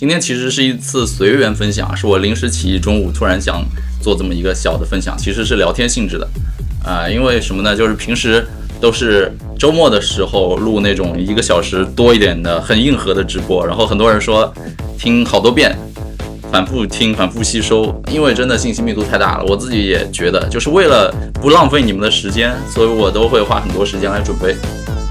今天其实是一次随缘分享，是我临时起意，中午突然想做这么一个小的分享，其实是聊天性质的。啊，因为什么呢？就是平时都是周末的时候录那种一个小时多一点的很硬核的直播，然后很多人说听好多遍，反复听，反复吸收，因为真的信息密度太大了。我自己也觉得，就是为了不浪费你们的时间，所以我都会花很多时间来准备，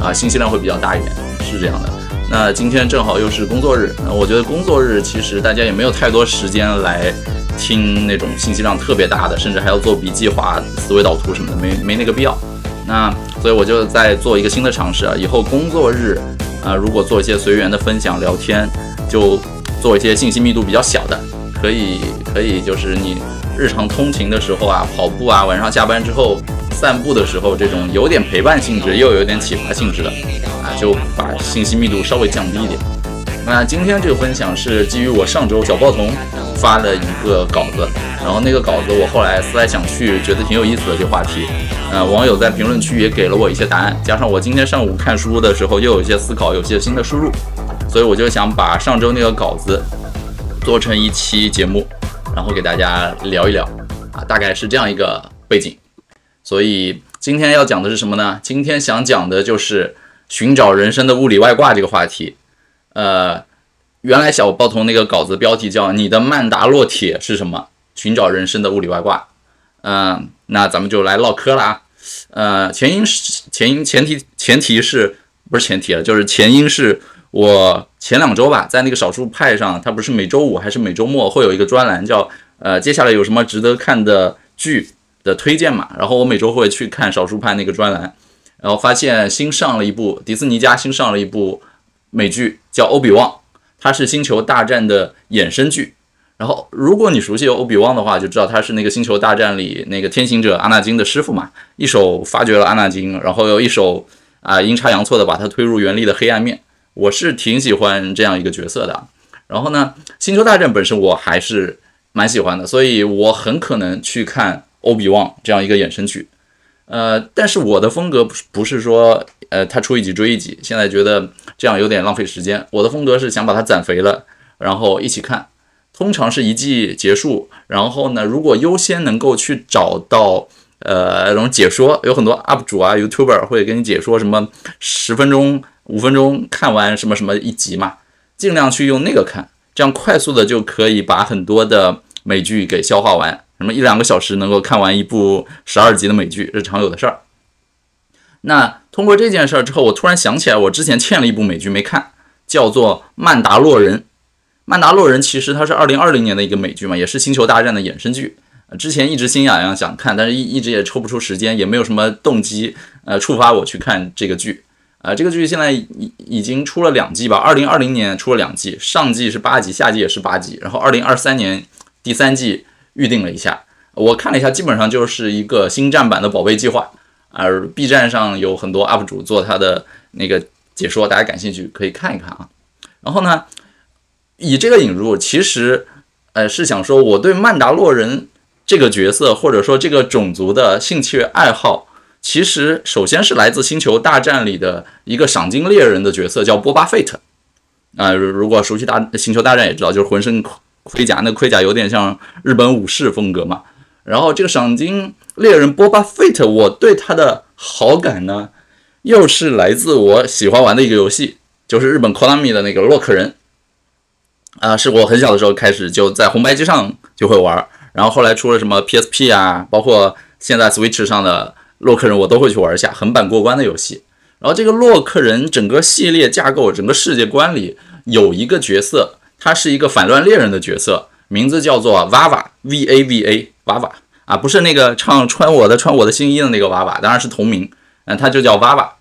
啊，信息量会比较大一点，是这样的。那今天正好又是工作日，那我觉得工作日其实大家也没有太多时间来。听那种信息量特别大的，甚至还要做笔记、画思维导图什么的，没没那个必要。那所以我就在做一个新的尝试啊，以后工作日啊，如果做一些随缘的分享聊天，就做一些信息密度比较小的，可以可以就是你日常通勤的时候啊，跑步啊，晚上下班之后散步的时候，这种有点陪伴性质又有点启发性质的啊，就把信息密度稍微降低一点。那今天这个分享是基于我上周小报童。发了一个稿子，然后那个稿子我后来思来想去，觉得挺有意思的这话题。呃，网友在评论区也给了我一些答案，加上我今天上午看书的时候又有一些思考，有些新的输入，所以我就想把上周那个稿子做成一期节目，然后给大家聊一聊啊，大概是这样一个背景。所以今天要讲的是什么呢？今天想讲的就是寻找人生的物理外挂这个话题。呃。原来小报童那个稿子标题叫“你的曼达洛铁是什么？寻找人生的物理外挂”。嗯，那咱们就来唠嗑了啊。呃，前因是前因前提前提是不是前提了？就是前因是我前两周吧，在那个少数派上，它不是每周五还是每周末会有一个专栏，叫呃接下来有什么值得看的剧的推荐嘛？然后我每周会去看少数派那个专栏，然后发现新上了一部迪士尼家新上了一部美剧，叫《欧比旺》。它是《星球大战》的衍生剧，然后如果你熟悉欧比旺的话，就知道他是那个《星球大战》里那个天行者阿纳金的师傅嘛，一手发掘了阿纳金，然后又一手啊阴差阳错的把他推入原力的黑暗面。我是挺喜欢这样一个角色的。然后呢，《星球大战》本身我还是蛮喜欢的，所以我很可能去看欧比旺这样一个衍生剧。呃，但是我的风格不是不是说，呃，他出一集追一集，现在觉得这样有点浪费时间。我的风格是想把它攒肥了，然后一起看。通常是一季结束，然后呢，如果优先能够去找到，呃，那种解说，有很多 UP 主啊、YouTuber 会跟你解说什么十分钟、五分钟看完什么什么一集嘛，尽量去用那个看，这样快速的就可以把很多的美剧给消化完。什么一两个小时能够看完一部十二集的美剧是常有的事儿。那通过这件事儿之后，我突然想起来，我之前欠了一部美剧没看，叫做《曼达洛人》。《曼达洛人》其实它是二零二零年的一个美剧嘛，也是《星球大战》的衍生剧。之前一直心痒痒想看，但是一一直也抽不出时间，也没有什么动机呃触发我去看这个剧。啊，这个剧现在已已经出了两季吧？二零二零年出了两季，上季是八集，下季也是八集，然后二零二三年第三季。预定了一下，我看了一下，基本上就是一个星战版的宝贝计划。而 B 站上有很多 UP 主做他的那个解说，大家感兴趣可以看一看啊。然后呢，以这个引入，其实呃是想说，我对曼达洛人这个角色或者说这个种族的兴趣爱好，其实首先是来自星球大战里的一个赏金猎人的角色，叫波巴费特。啊，如果熟悉大星球大战也知道，就是浑身。盔甲那盔甲有点像日本武士风格嘛，然后这个赏金猎人波巴费特，我对他的好感呢，又是来自我喜欢玩的一个游戏，就是日本 Konami 的那个洛克人，啊，是我很小的时候开始就在红白机上就会玩，然后后来出了什么 PSP 啊，包括现在 Switch 上的洛克人，我都会去玩一下横版过关的游戏。然后这个洛克人整个系列架构、整个世界观里有一个角色。他是一个反乱猎人的角色，名字叫做娃娃 V A V A 娃娃啊，不是那个唱穿我的穿我的新衣的那个娃娃，当然是同名，嗯，他就叫娃娃。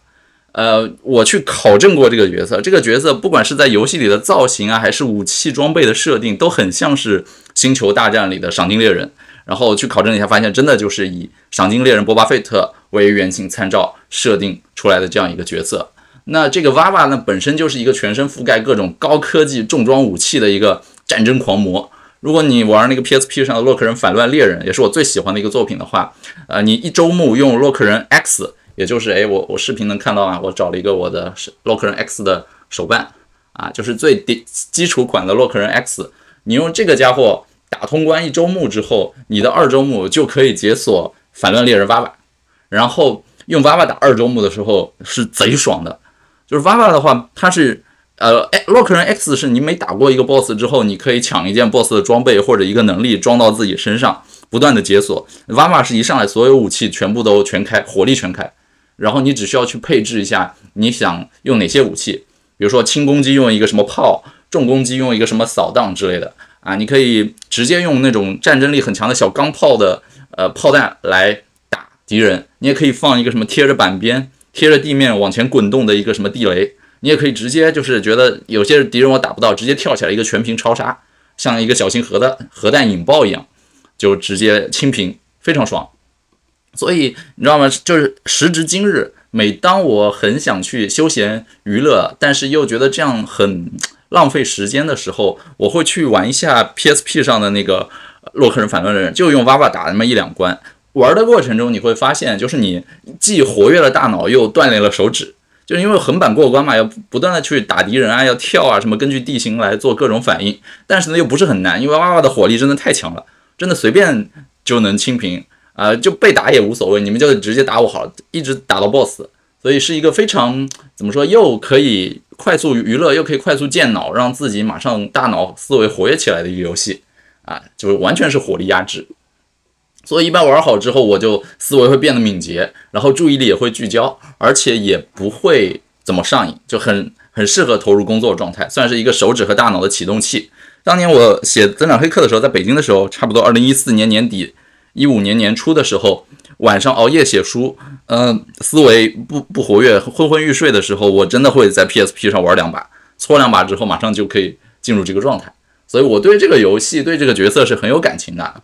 呃，我去考证过这个角色，这个角色不管是在游戏里的造型啊，还是武器装备的设定，都很像是星球大战里的赏金猎人。然后去考证一下，发现真的就是以赏金猎人波巴费特为原型参照设定出来的这样一个角色。那这个娃娃呢，本身就是一个全身覆盖各种高科技重装武器的一个战争狂魔。如果你玩那个 PSP 上的洛克人反乱猎人，也是我最喜欢的一个作品的话，呃，你一周目用洛克人 X，也就是哎，我我视频能看到啊，我找了一个我的洛克人 X 的手办啊，就是最底基础款的洛克人 X，你用这个家伙打通关一周目之后，你的二周目就可以解锁反乱猎人 Vava，然后用 Vava 打二周目的时候是贼爽的，就是 Vava 的话，它是。呃，洛克人 X 是你每打过一个 BOSS 之后，你可以抢一件 BOSS 的装备或者一个能力装到自己身上，不断的解锁。瓦玛是一上来所有武器全部都全开，火力全开，然后你只需要去配置一下你想用哪些武器，比如说轻攻击用一个什么炮，重攻击用一个什么扫荡之类的啊，你可以直接用那种战争力很强的小钢炮的呃炮弹来打敌人，你也可以放一个什么贴着板边、贴着地面往前滚动的一个什么地雷。你也可以直接就是觉得有些敌人我打不到，直接跳起来一个全屏超杀，像一个小型核弹核弹引爆一样，就直接清屏，非常爽。所以你知道吗？就是时至今日，每当我很想去休闲娱乐，但是又觉得这样很浪费时间的时候，我会去玩一下 PSP 上的那个洛克人反乱人，就用 VAVA 打那么一两关。玩的过程中你会发现，就是你既活跃了大脑，又锻炼了手指。就是因为横版过关嘛，要不断的去打敌人啊，要跳啊，什么根据地形来做各种反应。但是呢，又不是很难，因为娃娃的火力真的太强了，真的随便就能清屏啊，就被打也无所谓，你们就直接打我好了，一直打到 BOSS。所以是一个非常怎么说，又可以快速娱乐，又可以快速健脑，让自己马上大脑思维活跃起来的一个游戏啊，就是完全是火力压制。所以一般玩好之后，我就思维会变得敏捷，然后注意力也会聚焦，而且也不会怎么上瘾，就很很适合投入工作状态，算是一个手指和大脑的启动器。当年我写增长黑客的时候，在北京的时候，差不多二零一四年年底，一五年年初的时候，晚上熬夜写书，嗯，思维不不活跃，昏昏欲睡的时候，我真的会在 PSP 上玩两把，搓两把之后，马上就可以进入这个状态。所以我对这个游戏，对这个角色是很有感情的。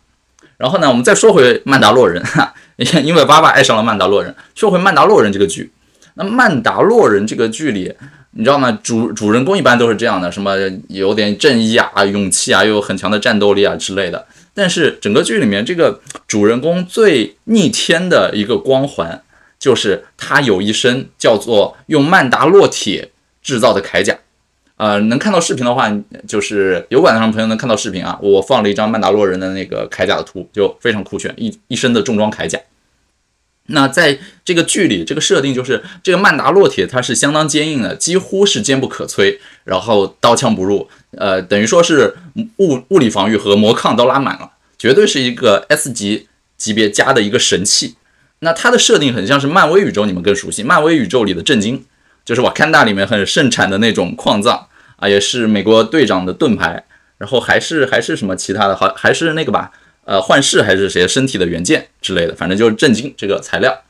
然后呢，我们再说回曼达洛人哈，因为爸爸爱上了曼达洛人。说回曼达洛人这个剧，那曼达洛人这个剧里，你知道吗？主主人公一般都是这样的，什么有点正义啊、勇气啊，又有很强的战斗力啊之类的。但是整个剧里面，这个主人公最逆天的一个光环，就是他有一身叫做用曼达洛铁制造的铠甲。呃，能看到视频的话，就是油管上的朋友能看到视频啊。我放了一张曼达洛人的那个铠甲的图，就非常酷炫，一一身的重装铠甲。那在这个剧里，这个设定就是这个曼达洛铁它是相当坚硬的，几乎是坚不可摧，然后刀枪不入，呃，等于说是物物理防御和魔抗都拉满了，绝对是一个 S 级级别加的一个神器。那它的设定很像是漫威宇宙，你们更熟悉漫威宇宙里的震惊。就是瓦坎达里面很盛产的那种矿藏啊，也是美国队长的盾牌，然后还是还是什么其他的，好还是那个吧，呃，幻视还是谁身体的原件之类的，反正就是震惊这个材料。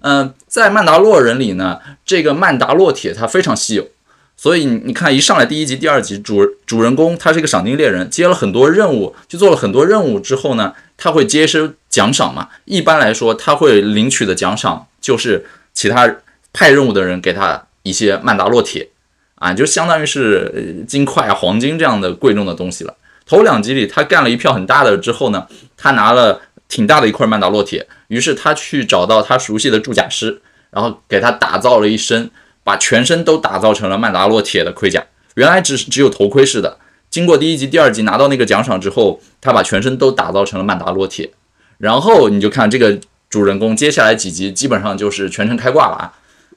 嗯，在曼达洛人里呢，这个曼达洛铁它非常稀有，所以你看一上来第一集、第二集主主人公他是一个赏金猎人，接了很多任务，去做了很多任务之后呢，他会接收奖赏嘛。一般来说，他会领取的奖赏就是其他派任务的人给他。一些曼达洛铁啊，就相当于是金块啊、黄金这样的贵重的东西了。头两集里，他干了一票很大的之后呢，他拿了挺大的一块曼达洛铁，于是他去找到他熟悉的铸甲师，然后给他打造了一身，把全身都打造成了曼达洛铁的盔甲。原来只只有头盔似的，经过第一集、第二集拿到那个奖赏之后，他把全身都打造成了曼达洛铁。然后你就看这个主人公接下来几集，基本上就是全程开挂了啊。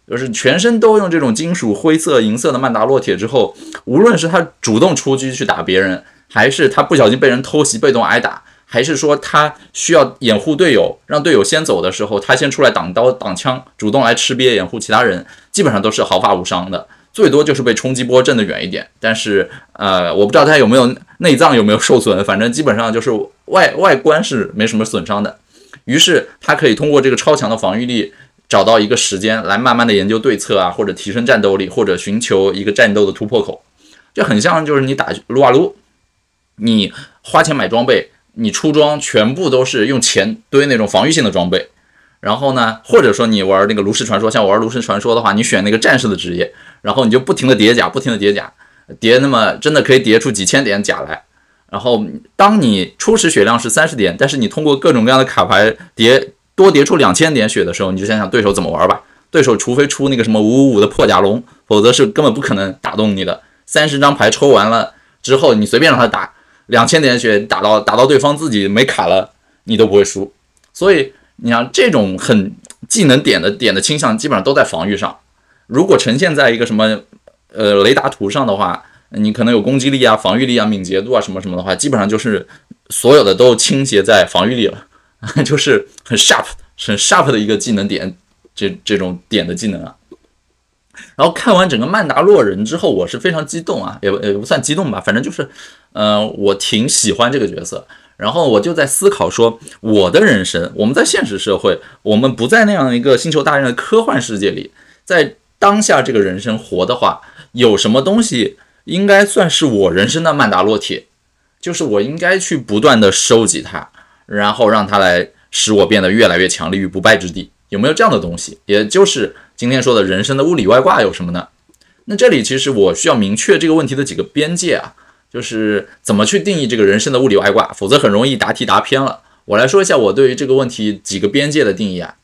就是全身都用这种金属灰色、银色的曼达洛铁之后，无论是他主动出击去打别人，还是他不小心被人偷袭被动挨打，还是说他需要掩护队友，让队友先走的时候，他先出来挡刀挡枪，主动来吃瘪掩护其他人，基本上都是毫发无伤的，最多就是被冲击波震得远一点。但是，呃，我不知道他有没有内脏有没有受损，反正基本上就是外外观是没什么损伤的。于是他可以通过这个超强的防御力。找到一个时间来慢慢的研究对策啊，或者提升战斗力，或者寻求一个战斗的突破口，就很像就是你打撸啊撸，你花钱买装备，你出装全部都是用钱堆那种防御性的装备，然后呢，或者说你玩那个炉石传说，像我玩炉石传说的话，你选那个战士的职业，然后你就不停的叠甲，不停的叠甲，叠那么真的可以叠出几千点甲来，然后当你初始血量是三十点，但是你通过各种各样的卡牌叠。多叠出两千点血的时候，你就想想对手怎么玩吧。对手除非出那个什么五五五的破甲龙，否则是根本不可能打动你的。三十张牌抽完了之后，你随便让他打两千点血，打到打到对方自己没卡了，你都不会输。所以你像这种很技能点的点的倾向，基本上都在防御上。如果呈现在一个什么呃雷达图上的话，你可能有攻击力啊、防御力啊、敏捷度啊什么什么的话，基本上就是所有的都倾斜在防御力了，就是很 sharp、很 sharp 的一个技能点，这这种点的技能啊。然后看完整个曼达洛人之后，我是非常激动啊，也也不算激动吧，反正就是，呃，我挺喜欢这个角色。然后我就在思考说，我的人生，我们在现实社会，我们不在那样一个星球大战的科幻世界里，在当下这个人生活的话，有什么东西应该算是我人生的曼达洛铁？就是我应该去不断的收集它，然后让它来使我变得越来越强，立于不败之地。有没有这样的东西？也就是今天说的人生的物理外挂有什么呢？那这里其实我需要明确这个问题的几个边界啊，就是怎么去定义这个人生的物理外挂，否则很容易答题答偏了。我来说一下我对于这个问题几个边界的定义啊。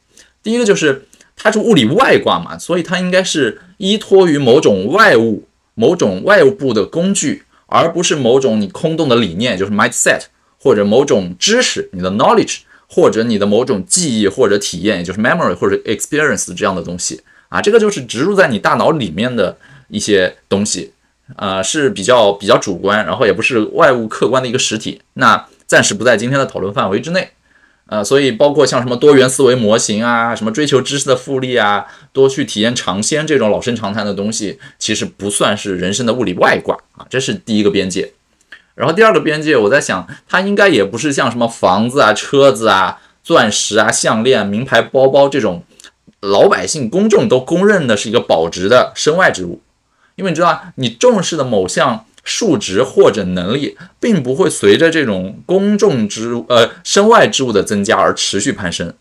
第一个就是它是物理外挂嘛，所以它应该是依托于某种外物、某种外部的工具，而不是某种你空洞的理念，就是 mindset 或者某种知识，你的 knowledge。或者你的某种记忆或者体验，也就是 memory 或者 experience 这样的东西啊，这个就是植入在你大脑里面的一些东西，呃，是比较比较主观，然后也不是外物客观的一个实体，那暂时不在今天的讨论范围之内，呃，所以包括像什么多元思维模型啊，什么追求知识的复利啊，多去体验尝鲜这种老生常谈的东西，其实不算是人生的物理外挂啊，这是第一个边界。然后第二个边界，我在想，它应该也不是像什么房子啊、车子啊、钻石啊、项链、名牌包包这种老百姓公众都公认的是一个保值的身外之物，因为你知道，你重视的某项数值或者能力，并不会随着这种公众之呃身外之物的增加而持续攀升。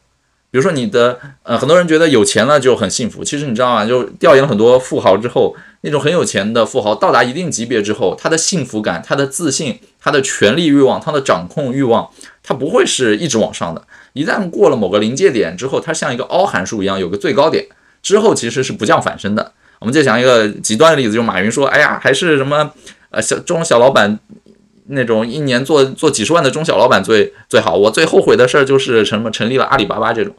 比如说你的呃，很多人觉得有钱了就很幸福，其实你知道吗？就调研了很多富豪之后。那种很有钱的富豪到达一定级别之后，他的幸福感、他的自信、他的权力欲望、他的掌控欲望，他不会是一直往上的。一旦过了某个临界点之后，它像一个凹函数一样，有个最高点之后，其实是不降反升的。我们就讲一个极端的例子，就马云说：“哎呀，还是什么呃小中小老板那种一年做做几十万的中小老板最最好。”我最后悔的事儿就是什么成立了阿里巴巴这种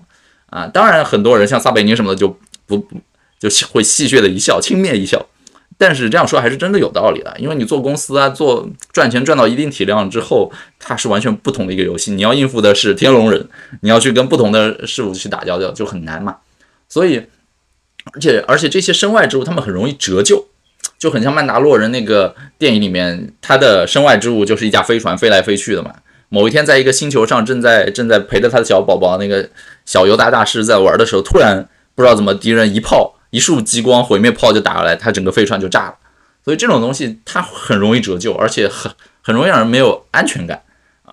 啊。当然，很多人像撒贝宁什么的就不不就会戏谑的一笑，轻蔑一笑。但是这样说还是真的有道理的，因为你做公司啊，做赚钱赚到一定体量之后，它是完全不同的一个游戏。你要应付的是天龙人，你要去跟不同的事物去打交道，就很难嘛。所以，而且而且这些身外之物，他们很容易折旧，就很像曼达洛人那个电影里面，他的身外之物就是一架飞船飞来飞去的嘛。某一天，在一个星球上，正在正在陪着他的小宝宝那个小尤达大师在玩的时候，突然不知道怎么敌人一炮。一束激光毁灭炮就打过来，它整个飞船就炸了。所以这种东西它很容易折旧，而且很很容易让人没有安全感。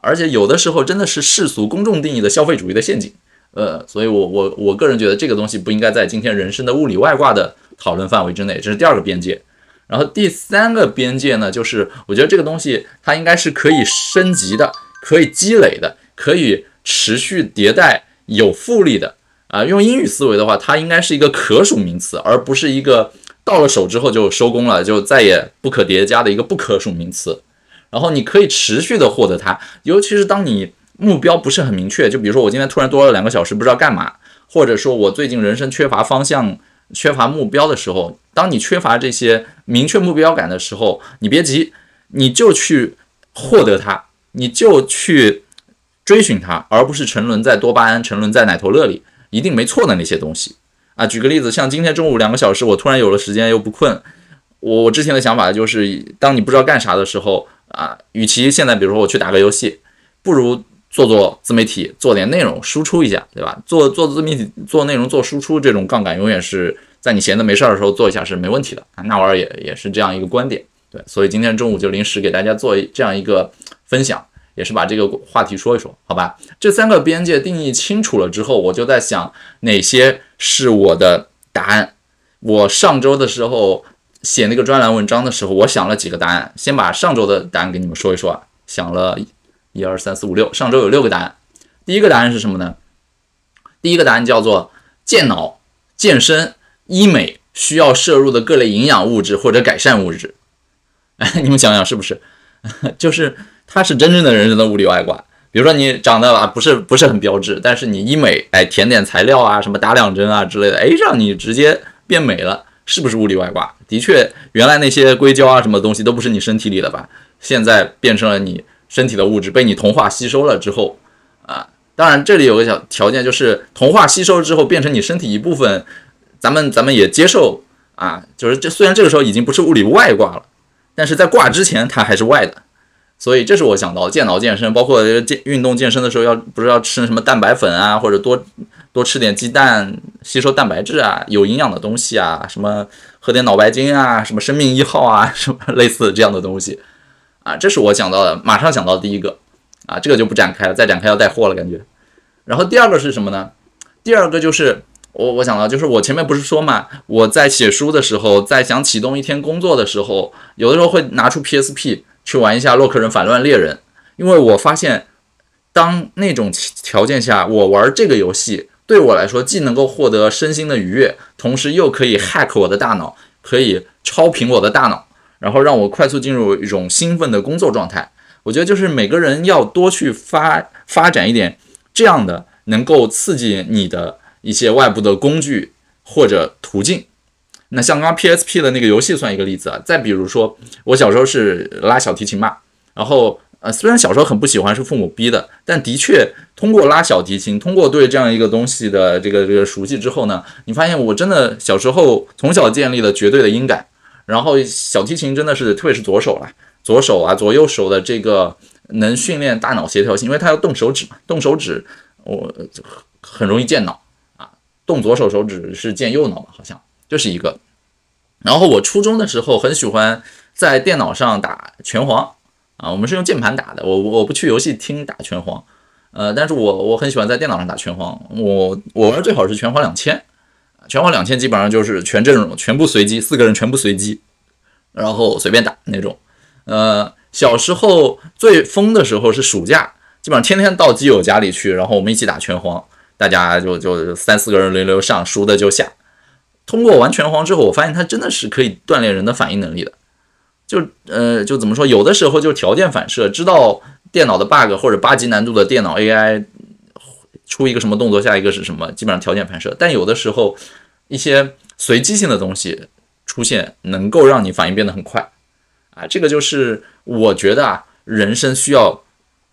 而且有的时候真的是世俗公众定义的消费主义的陷阱。呃，所以我我我个人觉得这个东西不应该在今天人生的物理外挂的讨论范围之内，这是第二个边界。然后第三个边界呢，就是我觉得这个东西它应该是可以升级的，可以积累的，可以持续迭代，有复利的。啊，用英语思维的话，它应该是一个可数名词，而不是一个到了手之后就收工了，就再也不可叠加的一个不可数名词。然后你可以持续的获得它，尤其是当你目标不是很明确，就比如说我今天突然多了两个小时不知道干嘛，或者说我最近人生缺乏方向、缺乏目标的时候，当你缺乏这些明确目标感的时候，你别急，你就去获得它，你就去追寻它，而不是沉沦在多巴胺、沉沦在奶头乐里。一定没错的那些东西啊！举个例子，像今天中午两个小时，我突然有了时间又不困，我我之前的想法就是，当你不知道干啥的时候啊，与其现在比如说我去打个游戏，不如做做自媒体，做点内容输出一下，对吧？做做自媒体做内容做输出这种杠杆，永远是在你闲的没事儿的时候做一下是没问题的啊！那玩意儿也也是这样一个观点，对，所以今天中午就临时给大家做这样一个分享。也是把这个话题说一说，好吧？这三个边界定义清楚了之后，我就在想哪些是我的答案。我上周的时候写那个专栏文章的时候，我想了几个答案。先把上周的答案给你们说一说啊，想了一二三四五六，上周有六个答案。第一个答案是什么呢？第一个答案叫做健脑、健身、医美需要摄入的各类营养物质或者改善物质。哎，你们想想是不是？就是它是真正的人生的物理外挂。比如说你长得啊不是不是很标致，但是你医美，哎，填点材料啊，什么打两针啊之类的，哎，让你直接变美了，是不是物理外挂？的确，原来那些硅胶啊什么东西都不是你身体里的吧？现在变成了你身体的物质，被你同化吸收了之后，啊，当然这里有个小条件，就是同化吸收之后变成你身体一部分，咱们咱们也接受啊，就是这虽然这个时候已经不是物理外挂了，但是在挂之前它还是外的。所以这是我想到健脑健身，包括健运动健身的时候要不是要吃什么蛋白粉啊，或者多多吃点鸡蛋，吸收蛋白质啊，有营养的东西啊，什么喝点脑白金啊，什么生命一号啊，什么类似这样的东西啊，这是我想到的，马上想到第一个啊，这个就不展开了，再展开要带货了感觉。然后第二个是什么呢？第二个就是我我想到就是我前面不是说嘛，我在写书的时候，在想启动一天工作的时候，有的时候会拿出 PSP。去玩一下洛克人反乱猎人，因为我发现，当那种条件下，我玩这个游戏对我来说，既能够获得身心的愉悦，同时又可以 hack 我的大脑，可以超频我的大脑，然后让我快速进入一种兴奋的工作状态。我觉得就是每个人要多去发发展一点这样的能够刺激你的一些外部的工具或者途径。那像刚刚 PSP 的那个游戏算一个例子啊，再比如说我小时候是拉小提琴嘛，然后呃虽然小时候很不喜欢是父母逼的，但的确通过拉小提琴，通过对这样一个东西的这个这个熟悉之后呢，你发现我真的小时候从小建立了绝对的音感，然后小提琴真的是特别是左手了，左手啊左右手的这个能训练大脑协调性，因为它要动手指嘛，动手指我很容易健脑啊，动左手手指是健右脑嘛，好像。这是一个，然后我初中的时候很喜欢在电脑上打拳皇啊，我们是用键盘打的，我我不去游戏厅打拳皇，呃，但是我我很喜欢在电脑上打拳皇，我我玩最好是拳皇两千，拳皇两千基本上就是全阵容全部随机，四个人全部随机，然后随便打那种，呃，小时候最疯的时候是暑假，基本上天天到基友家里去，然后我们一起打拳皇，大家就就三四个人轮流上，输的就下。通过玩拳皇之后，我发现它真的是可以锻炼人的反应能力的。就呃，就怎么说，有的时候就条件反射，知道电脑的 bug 或者八级难度的电脑 AI 出一个什么动作，下一个是什么，基本上条件反射。但有的时候一些随机性的东西出现，能够让你反应变得很快啊。这个就是我觉得啊，人生需要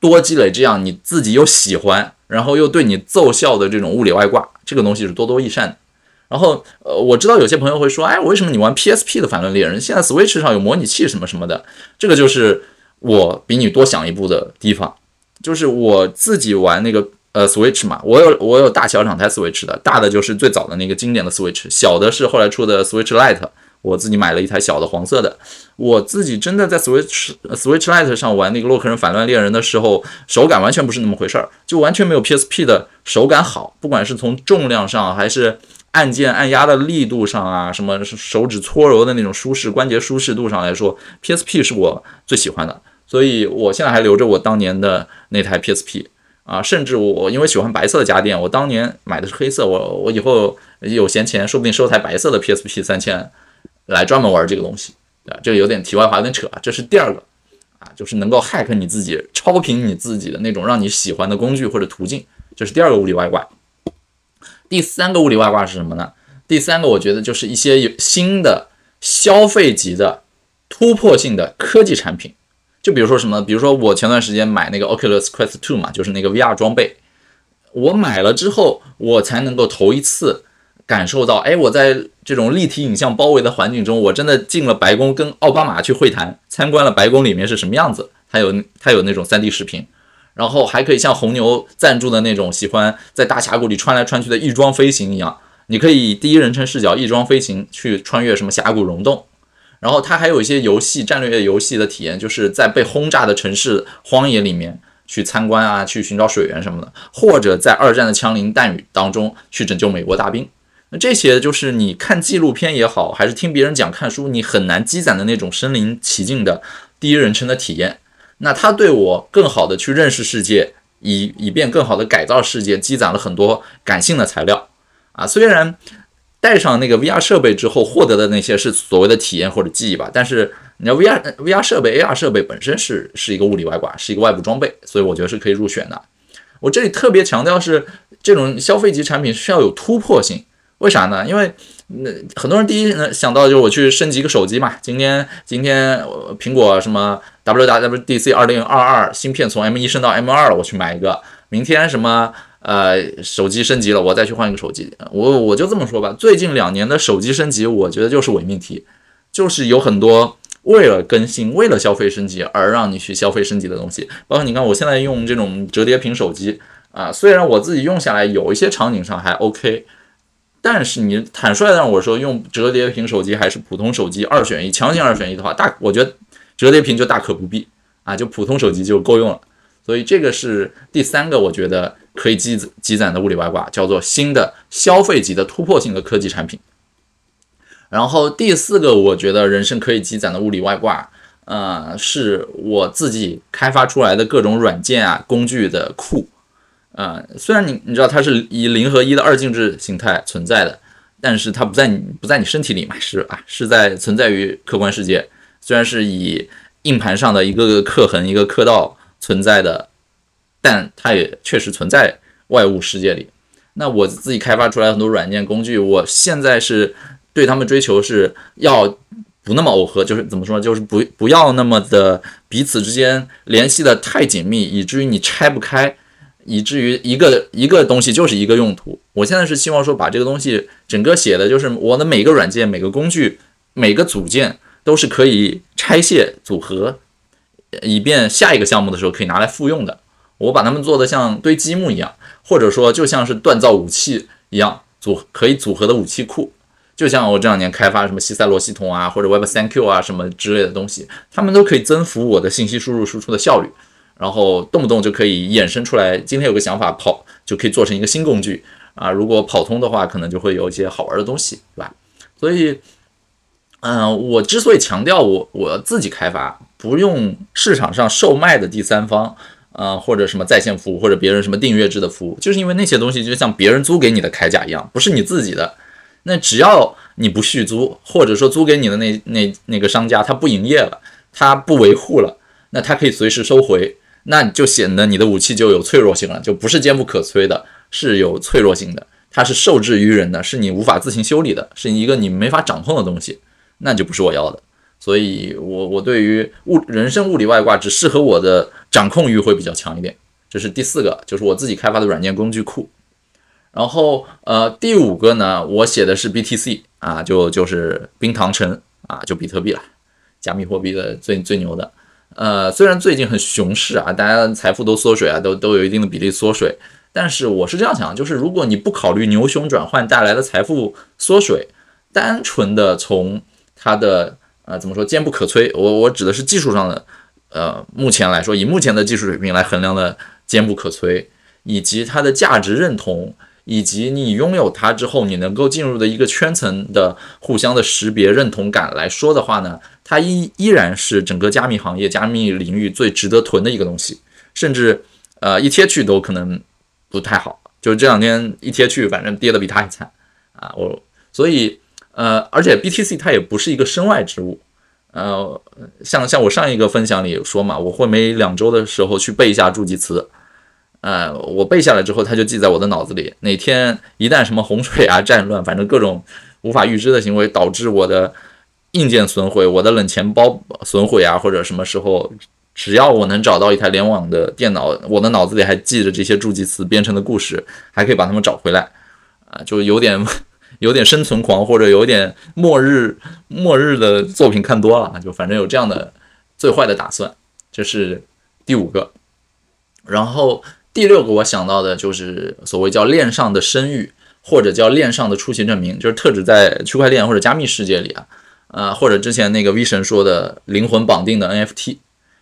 多积累这样你自己又喜欢，然后又对你奏效的这种物理外挂，这个东西是多多益善的。然后，呃，我知道有些朋友会说，哎，为什么你玩 PSP 的反乱猎人，现在 Switch 上有模拟器什么什么的？这个就是我比你多想一步的地方。就是我自己玩那个呃 Switch 嘛，我有我有大小两台 Switch 的，大的就是最早的那个经典的 Switch，小的是后来出的 Switch Lite，我自己买了一台小的黄色的。我自己真的在 Switch Switch Lite 上玩那个洛克人反乱猎人的时候，手感完全不是那么回事儿，就完全没有 PSP 的手感好，不管是从重量上还是。按键按压的力度上啊，什么手指搓揉的那种舒适，关节舒适度上来说，PSP 是我最喜欢的，所以我现在还留着我当年的那台 PSP 啊，甚至我因为喜欢白色的家电，我当年买的是黑色，我我以后有闲钱，说不定收台白色的 PSP 三千来专门玩这个东西，啊，这个有点题外话，有点扯啊，这是第二个。啊，就是能够 hack 你自己、超频你自己的那种让你喜欢的工具或者途径，这是第二个物理外挂。第三个物理外挂是什么呢？第三个我觉得就是一些有新的消费级的突破性的科技产品，就比如说什么，比如说我前段时间买那个 Oculus Quest 2嘛，就是那个 VR 装备，我买了之后，我才能够头一次感受到，哎，我在这种立体影像包围的环境中，我真的进了白宫，跟奥巴马去会谈，参观了白宫里面是什么样子，它有它有那种 3D 视频。然后还可以像红牛赞助的那种喜欢在大峡谷里穿来穿去的翼装飞行一样，你可以第一人称视角翼装飞行去穿越什么峡谷溶洞。然后它还有一些游戏战略游戏的体验，就是在被轰炸的城市荒野里面去参观啊，去寻找水源什么的，或者在二战的枪林弹雨当中去拯救美国大兵。那这些就是你看纪录片也好，还是听别人讲看书，你很难积攒的那种身临其境的第一人称的体验。那他对我更好的去认识世界，以以便更好的改造世界，积攒了很多感性的材料啊。虽然带上那个 VR 设备之后获得的那些是所谓的体验或者记忆吧，但是你要 VR VR 设备 AR 设备本身是是一个物理外挂，是一个外部装备，所以我觉得是可以入选的。我这里特别强调是这种消费级产品需要有突破性，为啥呢？因为那很多人第一呢想到就是我去升级一个手机嘛。今天今天苹果什么 WWDC 二零二二芯片从 M 一升到 M 二了，我去买一个。明天什么呃手机升级了，我再去换一个手机。我我就这么说吧，最近两年的手机升级，我觉得就是伪命题，就是有很多为了更新、为了消费升级而让你去消费升级的东西。包括你看，我现在用这种折叠屏手机啊，虽然我自己用下来有一些场景上还 OK。但是你坦率的让我说用折叠屏手机还是普通手机二选一，强行二选一的话，大我觉得折叠屏就大可不必啊，就普通手机就够用了。所以这个是第三个我觉得可以积积攒的物理外挂，叫做新的消费级的突破性的科技产品。然后第四个我觉得人生可以积攒的物理外挂，呃，是我自己开发出来的各种软件啊工具的库。啊，虽然你你知道它是以零和一的二进制形态存在的，但是它不在你不在你身体里嘛，是啊，是在存在于客观世界。虽然是以硬盘上的一个个刻痕、一个刻道存在的，但它也确实存在外物世界里。那我自己开发出来很多软件工具，我现在是对他们追求是要不那么耦合，就是怎么说，就是不不要那么的彼此之间联系的太紧密，以至于你拆不开。以至于一个一个东西就是一个用途。我现在是希望说把这个东西整个写的就是我的每个软件、每个工具、每个组件都是可以拆卸组合，以便下一个项目的时候可以拿来复用的。我把它们做的像堆积木一样，或者说就像是锻造武器一样组可以组合的武器库。就像我这两年开发什么西塞罗系统啊，或者 Web3Q 啊什么之类的东西，它们都可以增幅我的信息输入输出的效率。然后动不动就可以衍生出来，今天有个想法跑就可以做成一个新工具啊！如果跑通的话，可能就会有一些好玩的东西，对吧？所以，嗯，我之所以强调我我自己开发，不用市场上售卖的第三方，呃，或者什么在线服务，或者别人什么订阅制的服务，就是因为那些东西就像别人租给你的铠甲一样，不是你自己的。那只要你不续租，或者说租给你的那那那个商家他不营业了，他不维护了，那他可以随时收回。那你就显得你的武器就有脆弱性了，就不是坚不可摧的，是有脆弱性的，它是受制于人的，是你无法自行修理的，是一个你没法掌控的东西，那就不是我要的。所以，我我对于物人生物理外挂只适合我的掌控欲会比较强一点。这是第四个，就是我自己开发的软件工具库。然后，呃，第五个呢，我写的是 BTC 啊，就就是冰糖城啊，就比特币了，加密货币的最最牛的。呃，虽然最近很熊市啊，大家财富都缩水啊，都都有一定的比例缩水，但是我是这样想，就是如果你不考虑牛熊转换带来的财富缩水，单纯的从它的呃怎么说坚不可摧，我我指的是技术上的，呃，目前来说以目前的技术水平来衡量的坚不可摧，以及它的价值认同。以及你拥有它之后，你能够进入的一个圈层的互相的识别认同感来说的话呢，它依依然是整个加密行业、加密领域最值得囤的一个东西，甚至呃一贴去都可能不太好。就这两天一贴去，反正跌的比它还惨啊！我所以呃，而且 BTC 它也不是一个身外之物，呃，像像我上一个分享里说嘛，我会每两周的时候去背一下助记词。呃，我背下来之后，它就记在我的脑子里。哪天一旦什么洪水啊、战乱，反正各种无法预知的行为导致我的硬件损毁、我的冷钱包损毁啊，或者什么时候，只要我能找到一台联网的电脑，我的脑子里还记着这些助记词编成的故事，还可以把它们找回来。啊，就有点有点生存狂，或者有点末日末日的作品看多了，就反正有这样的最坏的打算。这是第五个，然后。第六个我想到的就是所谓叫链上的声誉，或者叫链上的出行证明，就是特指在区块链或者加密世界里啊，呃，或者之前那个 V 神说的灵魂绑定的 NFT，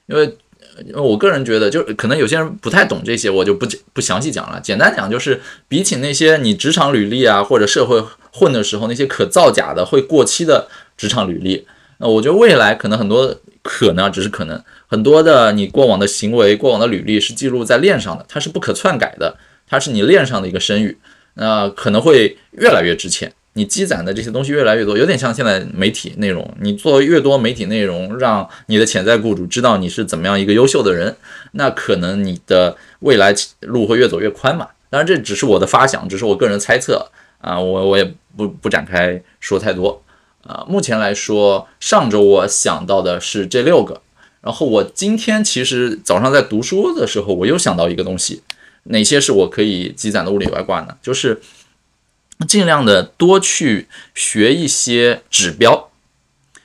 因为因为我个人觉得，就可能有些人不太懂这些，我就不不详细讲了。简单讲就是，比起那些你职场履历啊或者社会混的时候那些可造假的会过期的职场履历，那我觉得未来可能很多可能只是可能。很多的你过往的行为、过往的履历是记录在链上的，它是不可篡改的，它是你链上的一个声誉，那可能会越来越值钱你积攒的这些东西越来越多，有点像现在媒体内容，你做越多媒体内容，让你的潜在雇主知道你是怎么样一个优秀的人，那可能你的未来路会越走越宽嘛。当然，这只是我的发想，只是我个人猜测啊，我我也不不展开说太多啊。目前来说，上周我想到的是这六个，然后我今天其实早上在读书的时候，我又想到一个东西，哪些是我可以积攒的物理外挂呢？就是。尽量的多去学一些指标，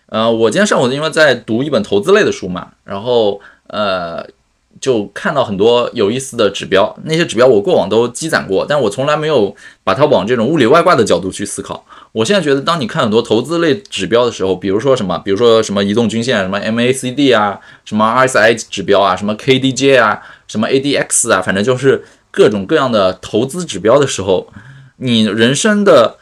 呃，我今天上午因为在读一本投资类的书嘛，然后呃，就看到很多有意思的指标，那些指标我过往都积攒过，但我从来没有把它往这种物理外挂的角度去思考。我现在觉得，当你看很多投资类指标的时候，比如说什么，比如说什么移动均线，什么 MACD 啊，什么 RSI 指标啊，什么 KDJ 啊，什么 ADX 啊，反正就是各种各样的投资指标的时候。你人生的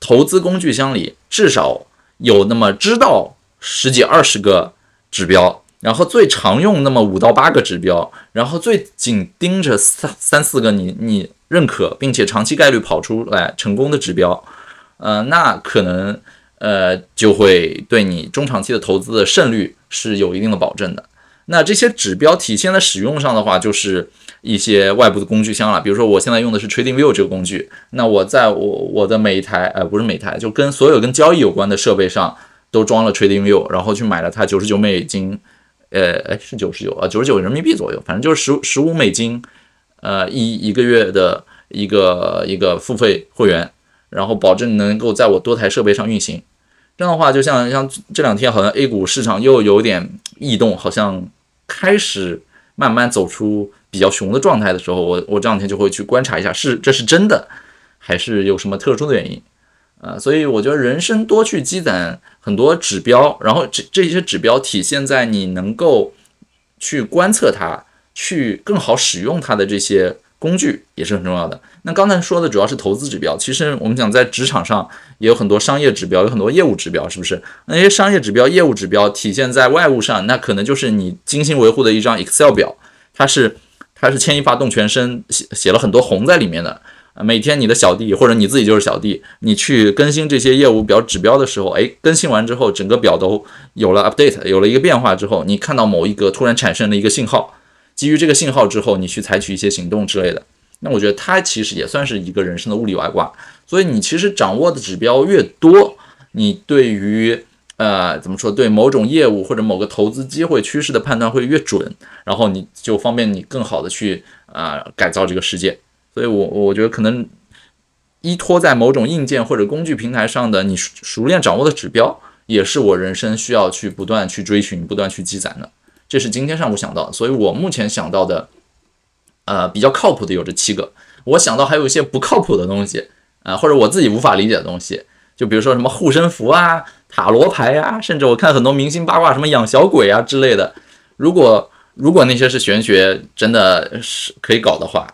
投资工具箱里至少有那么知道十几二十个指标，然后最常用那么五到八个指标，然后最紧盯着三三四个你你认可并且长期概率跑出来成功的指标，呃，那可能呃就会对你中长期的投资的胜率是有一定的保证的。那这些指标体现在使用上的话，就是一些外部的工具箱了。比如说，我现在用的是 TradingView 这个工具，那我在我我的每一台，呃，不是每台，就跟所有跟交易有关的设备上都装了 TradingView，然后去买了它九十九美金，呃，哎，是九十九啊，九十九人民币左右，反正就是十十五美金，呃，一一个月的一个一个付费会员，然后保证能够在我多台设备上运行。这样的话，就像像这两天好像 A 股市场又有点异动，好像。开始慢慢走出比较熊的状态的时候，我我这两天就会去观察一下，是这是真的，还是有什么特殊的原因？啊，所以我觉得人生多去积攒很多指标，然后这这些指标体现在你能够去观测它，去更好使用它的这些。工具也是很重要的。那刚才说的主要是投资指标，其实我们讲在职场上也有很多商业指标，有很多业务指标，是不是？那些商业指标、业务指标体现在外务上，那可能就是你精心维护的一张 Excel 表，它是它是牵一发动全身，写写了很多红在里面的。每天你的小弟或者你自己就是小弟，你去更新这些业务表指标的时候，哎，更新完之后，整个表都有了 update，有了一个变化之后，你看到某一个突然产生了一个信号。基于这个信号之后，你去采取一些行动之类的，那我觉得它其实也算是一个人生的物理外挂。所以你其实掌握的指标越多，你对于呃怎么说，对某种业务或者某个投资机会趋势的判断会越准，然后你就方便你更好的去啊改造这个世界。所以我我觉得可能依托在某种硬件或者工具平台上的你熟练掌握的指标，也是我人生需要去不断去追寻、不断去积攒的。这是今天上午想到，所以我目前想到的，呃，比较靠谱的有这七个。我想到还有一些不靠谱的东西，啊，或者我自己无法理解的东西，就比如说什么护身符啊、塔罗牌啊，甚至我看很多明星八卦，什么养小鬼啊之类的。如果如果那些是玄学，真的是可以搞的话，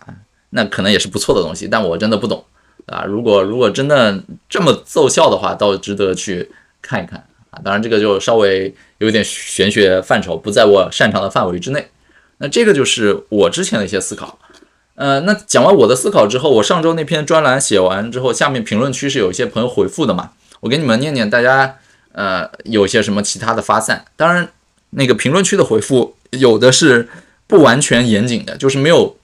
那可能也是不错的东西。但我真的不懂啊。如果如果真的这么奏效的话，倒值得去看一看。啊，当然这个就稍微有点玄学范畴，不在我擅长的范围之内。那这个就是我之前的一些思考。呃，那讲完我的思考之后，我上周那篇专栏写完之后，下面评论区是有一些朋友回复的嘛，我给你们念念，大家呃有些什么其他的发散。当然，那个评论区的回复有的是不完全严谨的，就是没有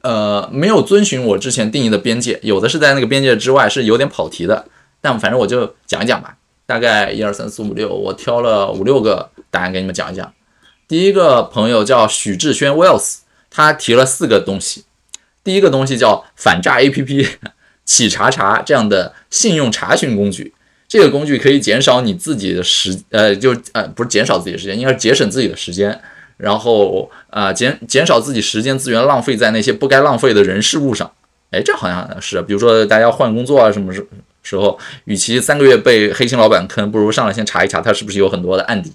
呃没有遵循我之前定义的边界，有的是在那个边界之外，是有点跑题的。但反正我就讲一讲吧。大概一二三四五六，我挑了五六个答案给你们讲一讲。第一个朋友叫许志轩 Wells，他提了四个东西。第一个东西叫反诈 APP，企 查查这样的信用查询工具。这个工具可以减少你自己的时，呃，就呃不是减少自己的时间，应该是节省自己的时间，然后啊减减少自己时间资源浪费在那些不该浪费的人事物上。哎，这好像是，比如说大家换工作啊什么时。时候，与其三个月被黑心老板坑，不如上来先查一查他是不是有很多的案底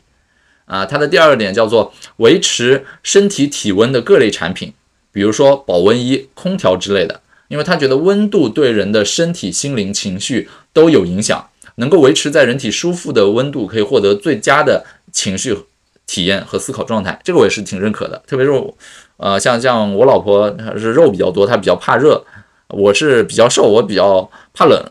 啊。它的第二个点叫做维持身体体温的各类产品，比如说保温衣、空调之类的，因为他觉得温度对人的身体、心灵、情绪都有影响，能够维持在人体舒服的温度，可以获得最佳的情绪体验和思考状态。这个我也是挺认可的，特别是呃，像像我老婆是肉比较多，她比较怕热，我是比较瘦，我比较怕冷。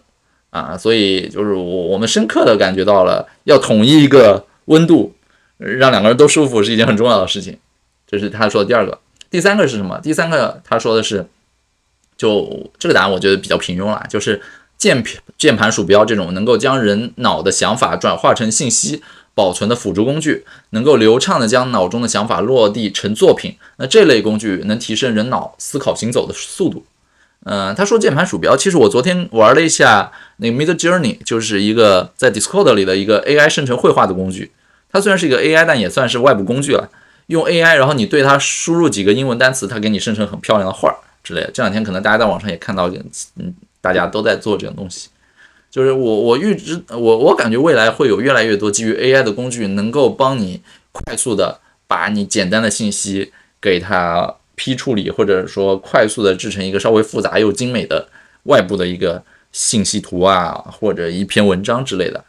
啊，所以就是我我们深刻的感觉到了要统一一个温度，让两个人都舒服是一件很重要的事情。这是他说的第二个，第三个是什么？第三个他说的是，就这个答案我觉得比较平庸了，就是键盘键盘鼠标这种能够将人脑的想法转化成信息。保存的辅助工具能够流畅的将脑中的想法落地成作品，那这类工具能提升人脑思考行走的速度。嗯，他说键盘鼠标，其实我昨天玩了一下那个 Mid Journey，就是一个在 Discord 里的一个 AI 生成绘画的工具。它虽然是一个 AI，但也算是外部工具了。用 AI，然后你对它输入几个英文单词，它给你生成很漂亮的画之类的。这两天可能大家在网上也看到，嗯，大家都在做这种东西。就是我，我预知我，我感觉未来会有越来越多基于 AI 的工具，能够帮你快速的把你简单的信息给它批处理，或者说快速的制成一个稍微复杂又精美的外部的一个信息图啊，或者一篇文章之类的，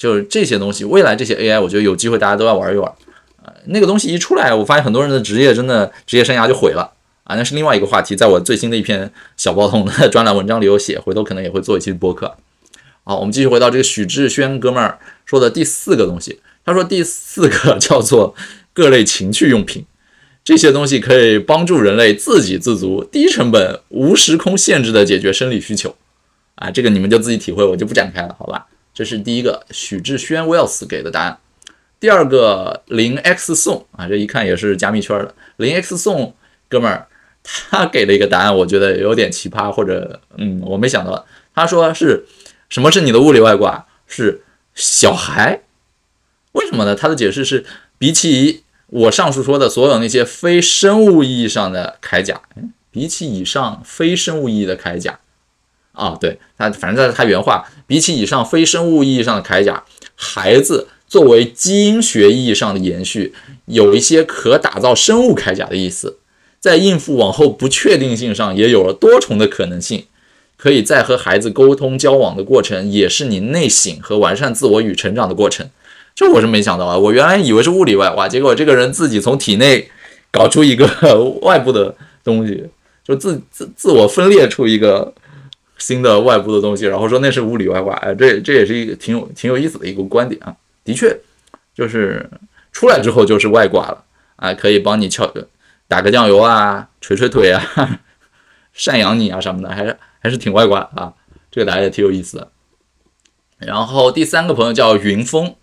就是这些东西，未来这些 AI，我觉得有机会大家都要玩一玩啊。那个东西一出来，我发现很多人的职业真的职业生涯就毁了啊，那是另外一个话题，在我最新的一篇小报童的 专栏文章里有写，回头可能也会做一期播客。好，我们继续回到这个许志轩哥们儿说的第四个东西。他说第四个 叫做各类情趣用品，这些东西可以帮助人类自给自足、低成本、无时空限制的解决生理需求。啊，这个你们就自己体会，我就不展开了，好吧？这是第一个许志轩 Wells 给的答案。第二个零 X 宋啊，这一看也是加密圈的零 X 宋哥们儿，他给了一个答案，我觉得有点奇葩，或者嗯，我没想到，他说是。什么是你的物理外挂？是小孩？为什么呢？他的解释是，比起我上述说的所有那些非生物意义上的铠甲，比起以上非生物意义的铠甲，啊，对他，反正这是他原话，比起以上非生物意义上的铠甲，孩子作为基因学意义上的延续，有一些可打造生物铠甲的意思，在应付往后不确定性上也有了多重的可能性。可以在和孩子沟通交往的过程，也是你内省和完善自我与成长的过程。这我是没想到啊！我原来以为是物理外化，结果这个人自己从体内搞出一个 外部的东西，就自自自我分裂出一个新的外部的东西，然后说那是物理外挂。哎，这这也是一个挺有挺有意思的一个观点啊！的确，就是出来之后就是外挂了啊，可以帮你敲打个酱油啊，捶捶腿啊，赡养你啊什么的，还是。还是挺外挂啊，这个答案也挺有意思的。然后第三个朋友叫云峰，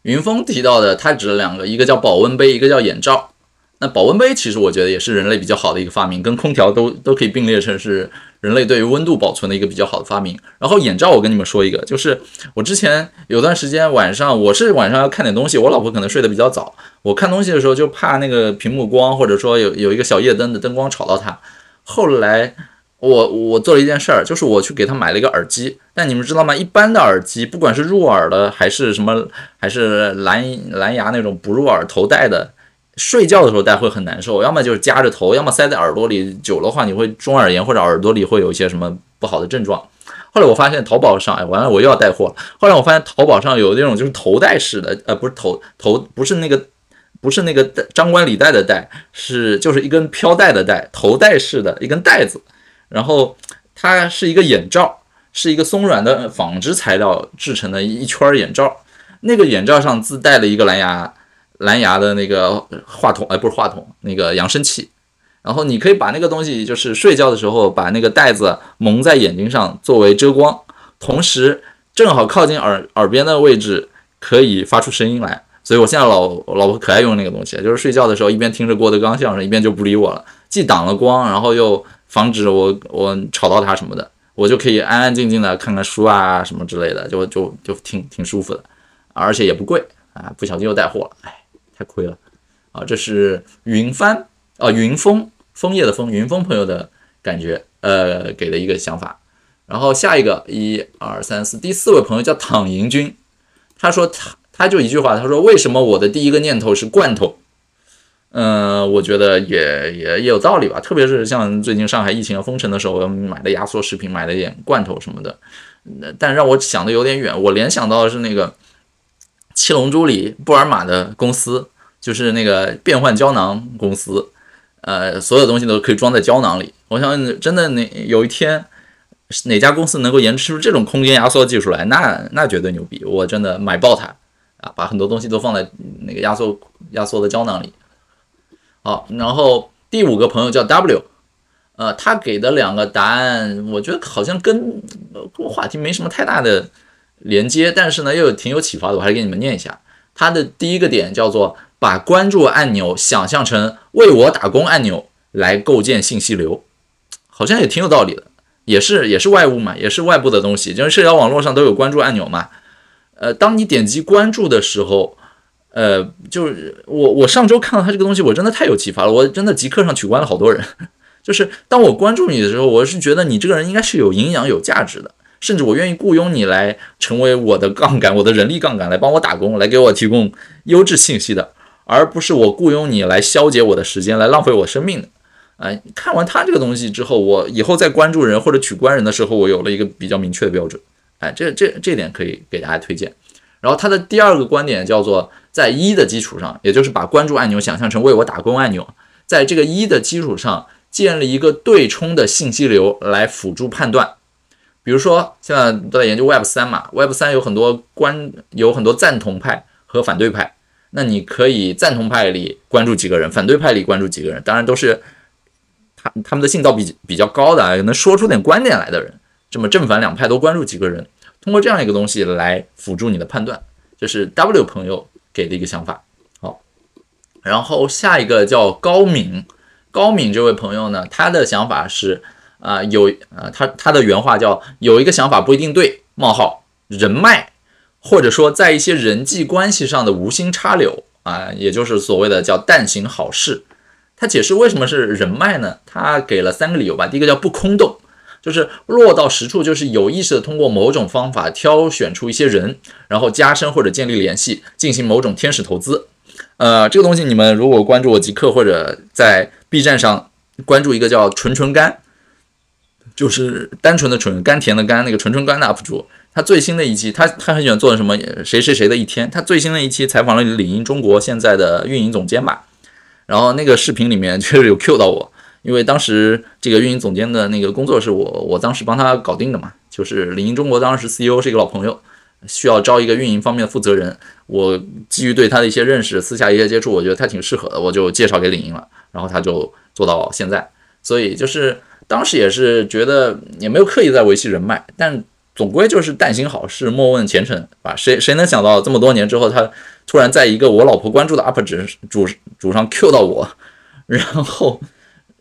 云峰提到的他指了两个，一个叫保温杯，一个叫眼罩。那保温杯其实我觉得也是人类比较好的一个发明，跟空调都都可以并列成是人类对于温度保存的一个比较好的发明。然后眼罩，我跟你们说一个，就是我之前有段时间晚上，我是晚上要看点东西，我老婆可能睡得比较早，我看东西的时候就怕那个屏幕光或者说有有一个小夜灯的灯光吵到她。后来。我我做了一件事儿，就是我去给他买了一个耳机。但你们知道吗？一般的耳机，不管是入耳的还是什么，还是蓝蓝牙那种不入耳头戴的，睡觉的时候戴会很难受。要么就是夹着头，要么塞在耳朵里，久的话你会中耳炎或者耳朵里会有一些什么不好的症状。后来我发现淘宝上，哎，完了我又要带货了。后来我发现淘宝上有那种就是头戴式的，呃，不是头头，不是那个不是那个张冠李戴的戴，是就是一根飘带的带，头戴式的一根带子。然后它是一个眼罩，是一个松软的纺织材料制成的一圈眼罩。那个眼罩上自带了一个蓝牙蓝牙的那个话筒，哎，不是话筒，那个扬声器。然后你可以把那个东西，就是睡觉的时候把那个袋子蒙在眼睛上作为遮光，同时正好靠近耳耳边的位置可以发出声音来。所以我现在老老婆可爱用那个东西，就是睡觉的时候一边听着郭德纲相声，一边就不理我了，既挡了光，然后又。防止我我吵到他什么的，我就可以安安静静的看看书啊什么之类的，就就就挺挺舒服的，而且也不贵啊，不小心又带货了，哎，太亏了啊！这是云帆啊，云枫枫叶的枫，云枫朋友的感觉，呃，给的一个想法。然后下一个一二三四，第四位朋友叫躺赢君，他说他他就一句话，他说为什么我的第一个念头是罐头？嗯，我觉得也也也有道理吧，特别是像最近上海疫情封城的时候，我买的压缩食品，买了一点罐头什么的。但让我想的有点远，我联想到的是那个《七龙珠》里布尔玛的公司，就是那个变换胶囊公司，呃，所有东西都可以装在胶囊里。我想真的那有一天，哪家公司能够研制出这种空间压缩技术来，那那绝对牛逼，我真的买爆它啊！把很多东西都放在那个压缩压缩的胶囊里。好，然后第五个朋友叫 W，呃，他给的两个答案，我觉得好像跟跟话题没什么太大的连接，但是呢又有挺有启发的，我还是给你们念一下。他的第一个点叫做把关注按钮想象成为我打工按钮来构建信息流，好像也挺有道理的。也是也是外物嘛，也是外部的东西，就是社交网络上都有关注按钮嘛。呃，当你点击关注的时候，呃，就是我我上周看到他这个东西，我真的太有启发了，我真的即刻上取关了好多人。就是当我关注你的时候，我是觉得你这个人应该是有营养、有价值的，甚至我愿意雇佣你来成为我的杠杆、我的人力杠杆，来帮我打工，来给我提供优质信息的，而不是我雇佣你来消解我的时间，来浪费我生命的。哎，看完他这个东西之后，我以后在关注人或者取关人的时候，我有了一个比较明确的标准。哎，这这这点可以给大家推荐。然后他的第二个观点叫做，在一的基础上，也就是把关注按钮想象成为我打工按钮，在这个一的基础上建立一个对冲的信息流来辅助判断。比如说，现在都在研究 Web 三嘛，Web 三有很多关有很多赞同派和反对派，那你可以赞同派里关注几个人，反对派里关注几个人，当然都是。他他们的信道比比较高的，能说出点观点来的人，这么正反两派都关注几个人，通过这样一个东西来辅助你的判断，这是 W 朋友给的一个想法。好，然后下一个叫高敏，高敏这位朋友呢，他的想法是啊，有啊，他他的原话叫有一个想法不一定对，冒号人脉，或者说在一些人际关系上的无心插柳啊，也就是所谓的叫但行好事。他解释为什么是人脉呢？他给了三个理由吧。第一个叫不空洞，就是落到实处，就是有意识的通过某种方法挑选出一些人，然后加深或者建立联系，进行某种天使投资。呃，这个东西你们如果关注我极客或者在 B 站上关注一个叫纯纯干，就是单纯的纯甘甜的甘那个纯纯甘的 UP 主，他最新的一期他他很喜欢做什么谁谁谁的一天，他最新的一期采访了领英中国现在的运营总监吧。然后那个视频里面 确实有 Q 到我，因为当时这个运营总监的那个工作是我我当时帮他搞定的嘛，就是领英中国当时 CEO 是一个老朋友，需要招一个运营方面的负责人，我基于对他的一些认识，私下一些接触，我觉得他挺适合的，我就介绍给领英了，然后他就做到现在，所以就是当时也是觉得也没有刻意在维系人脉，但。总归就是但行好事，莫问前程，吧？谁谁能想到这么多年之后，他突然在一个我老婆关注的 UP 主主主上 Q 到我，然后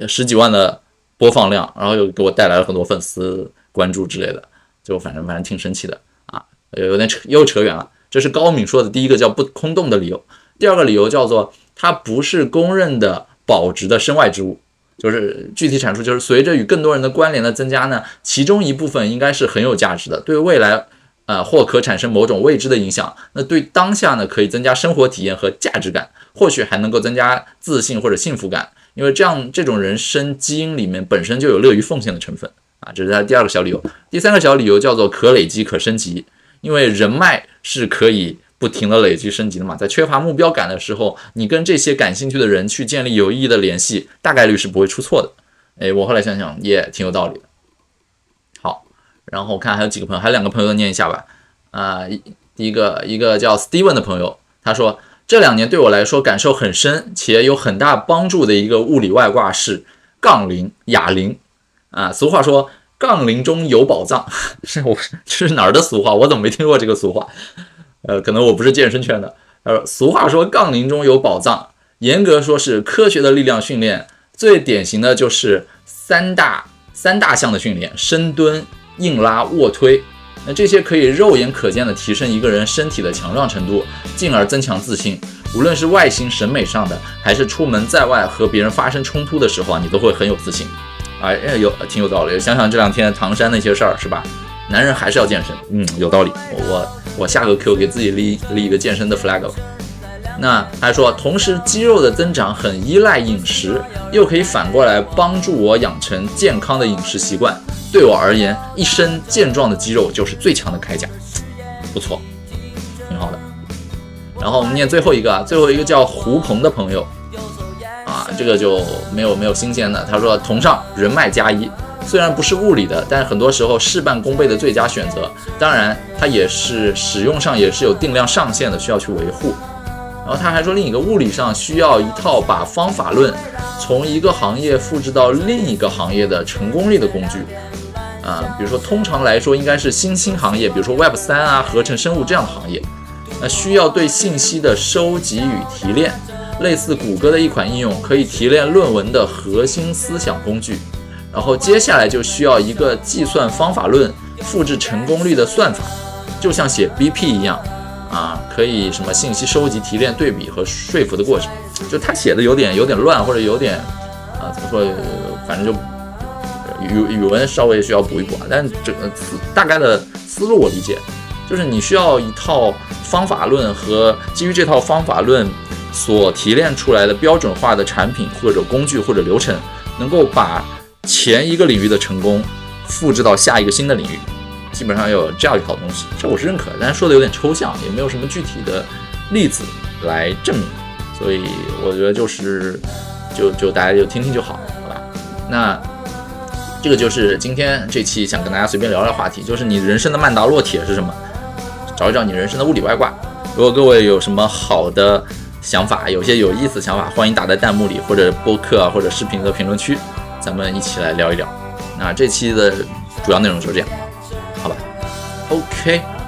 十几万的播放量，然后又给我带来了很多粉丝关注之类的，就反正反正挺神奇的啊，有点扯又扯远了。这是高敏说的第一个叫不空洞的理由，第二个理由叫做它不是公认的保值的身外之物。就是具体阐述，就是随着与更多人的关联的增加呢，其中一部分应该是很有价值的，对未来，呃，或可产生某种未知的影响。那对当下呢，可以增加生活体验和价值感，或许还能够增加自信或者幸福感，因为这样这种人生基因里面本身就有乐于奉献的成分啊。这是他第二个小理由。第三个小理由叫做可累积可升级，因为人脉是可以。不停的累积升级的嘛，在缺乏目标感的时候，你跟这些感兴趣的人去建立有意义的联系，大概率是不会出错的。哎，我后来想想也挺有道理的。好，然后我看还有几个朋友，还有两个朋友念一下吧。啊，第一个一个叫 Steven 的朋友，他说这两年对我来说感受很深且有很大帮助的一个物理外挂是杠铃哑铃。啊，俗话说杠铃中有宝藏，是我这是哪儿的俗话？我怎么没听过这个俗话？呃，可能我不是健身圈的。呃，俗话说杠铃中有宝藏，严格说是科学的力量训练，最典型的就是三大三大项的训练：深蹲、硬拉、卧推。那这些可以肉眼可见的提升一个人身体的强壮程度，进而增强自信。无论是外形审美上的，还是出门在外和别人发生冲突的时候啊，你都会很有自信。哎，有挺有道理。想想这两天唐山那些事儿，是吧？男人还是要健身，嗯，有道理。我我下个 Q 给自己立立一个健身的 flag。那他说，同时肌肉的增长很依赖饮食，又可以反过来帮助我养成健康的饮食习惯。对我而言，一身健壮的肌肉就是最强的铠甲。不错，挺好的。然后我们念最后一个，最后一个叫胡鹏的朋友啊，这个就没有没有新鲜的。他说，同上人脉加一。虽然不是物理的，但很多时候事半功倍的最佳选择。当然，它也是使用上也是有定量上限的，需要去维护。然后他还说，另一个物理上需要一套把方法论从一个行业复制到另一个行业的成功率的工具。啊，比如说，通常来说应该是新兴行业，比如说 Web 三啊、合成生物这样的行业，那需要对信息的收集与提炼。类似谷歌的一款应用，可以提炼论文的核心思想工具。然后接下来就需要一个计算方法论复制成功率的算法，就像写 BP 一样，啊，可以什么信息收集、提炼、对比和说服的过程。就他写的有点有点乱，或者有点啊，怎么说？反正就语语文稍微需要补一补啊。但这个大概的思路我理解，就是你需要一套方法论和基于这套方法论。所提炼出来的标准化的产品或者工具或者流程，能够把前一个领域的成功复制到下一个新的领域，基本上有这样一套东西，这我是认可。但是说的有点抽象，也没有什么具体的例子来证明，所以我觉得就是就就大家就听听就好，好吧？那这个就是今天这期想跟大家随便聊聊话题，就是你人生的曼达洛铁是什么？找一找你人生的物理外挂。如果各位有什么好的。想法有些有意思想法，欢迎打在弹幕里，或者播客，或者视频的评论区，咱们一起来聊一聊。那这期的主要内容就是这样，好吧？OK。